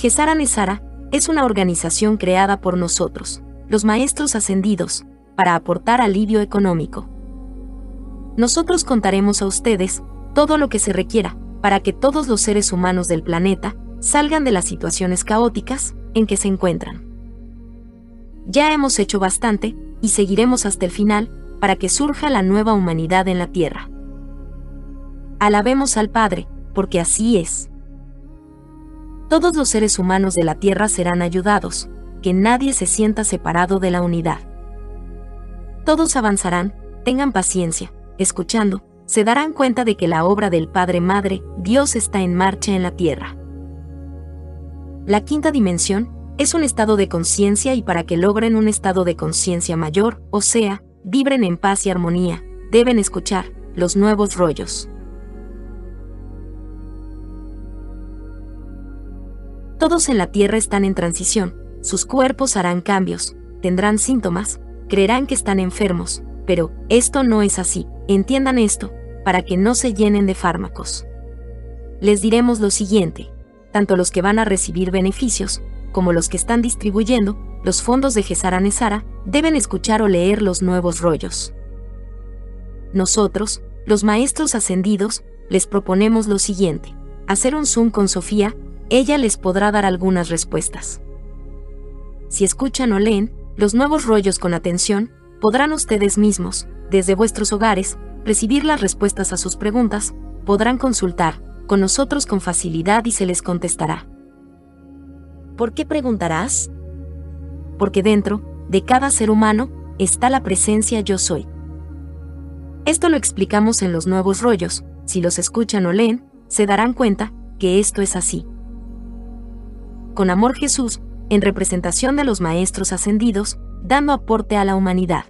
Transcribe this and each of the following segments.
Gesara Nesara es una organización creada por nosotros, los maestros ascendidos, para aportar alivio económico. Nosotros contaremos a ustedes todo lo que se requiera para que todos los seres humanos del planeta salgan de las situaciones caóticas en que se encuentran. Ya hemos hecho bastante y seguiremos hasta el final para que surja la nueva humanidad en la Tierra. Alabemos al Padre, porque así es. Todos los seres humanos de la Tierra serán ayudados, que nadie se sienta separado de la unidad. Todos avanzarán, tengan paciencia, escuchando, se darán cuenta de que la obra del Padre Madre, Dios está en marcha en la Tierra. La quinta dimensión es un estado de conciencia y para que logren un estado de conciencia mayor, o sea, vibren en paz y armonía, deben escuchar los nuevos rollos. Todos en la Tierra están en transición, sus cuerpos harán cambios, tendrán síntomas, creerán que están enfermos, pero esto no es así, entiendan esto, para que no se llenen de fármacos. Les diremos lo siguiente, tanto los que van a recibir beneficios, como los que están distribuyendo, los fondos de Gesara Nesara, deben escuchar o leer los nuevos rollos. Nosotros, los maestros ascendidos, les proponemos lo siguiente, hacer un Zoom con Sofía, ella les podrá dar algunas respuestas. Si escuchan o leen los nuevos rollos con atención, podrán ustedes mismos, desde vuestros hogares, recibir las respuestas a sus preguntas, podrán consultar con nosotros con facilidad y se les contestará. ¿Por qué preguntarás? Porque dentro de cada ser humano está la presencia yo soy. Esto lo explicamos en los nuevos rollos, si los escuchan o leen, se darán cuenta que esto es así. Con amor Jesús, en representación de los maestros ascendidos, dando aporte a la humanidad.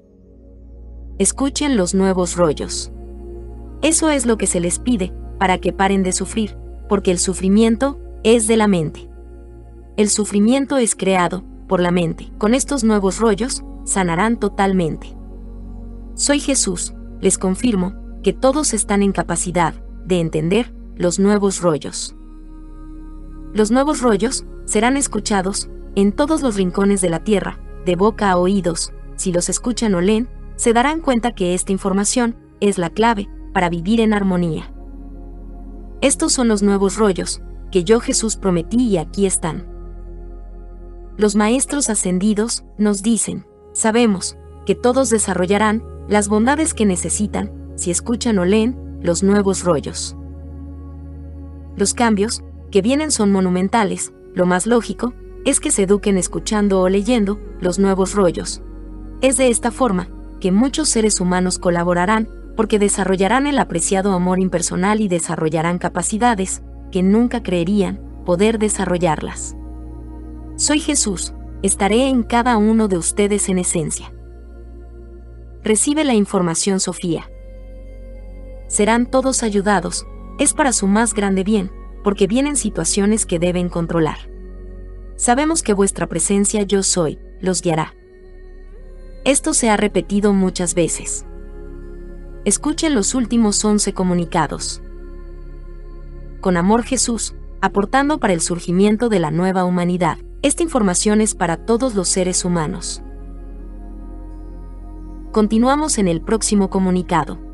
Escuchen los nuevos rollos. Eso es lo que se les pide, para que paren de sufrir, porque el sufrimiento es de la mente. El sufrimiento es creado por la mente. Con estos nuevos rollos, sanarán totalmente. Soy Jesús, les confirmo, que todos están en capacidad de entender los nuevos rollos. Los nuevos rollos serán escuchados en todos los rincones de la Tierra, de boca a oídos, si los escuchan o leen, se darán cuenta que esta información es la clave para vivir en armonía. Estos son los nuevos rollos que yo Jesús prometí y aquí están. Los maestros ascendidos nos dicen, sabemos, que todos desarrollarán las bondades que necesitan si escuchan o leen los nuevos rollos. Los cambios, que vienen son monumentales, lo más lógico, es que se eduquen escuchando o leyendo los nuevos rollos. Es de esta forma que muchos seres humanos colaborarán porque desarrollarán el apreciado amor impersonal y desarrollarán capacidades que nunca creerían poder desarrollarlas. Soy Jesús, estaré en cada uno de ustedes en esencia. Recibe la información Sofía. Serán todos ayudados, es para su más grande bien, porque vienen situaciones que deben controlar. Sabemos que vuestra presencia yo soy, los guiará. Esto se ha repetido muchas veces. Escuchen los últimos 11 comunicados. Con amor Jesús, aportando para el surgimiento de la nueva humanidad. Esta información es para todos los seres humanos. Continuamos en el próximo comunicado.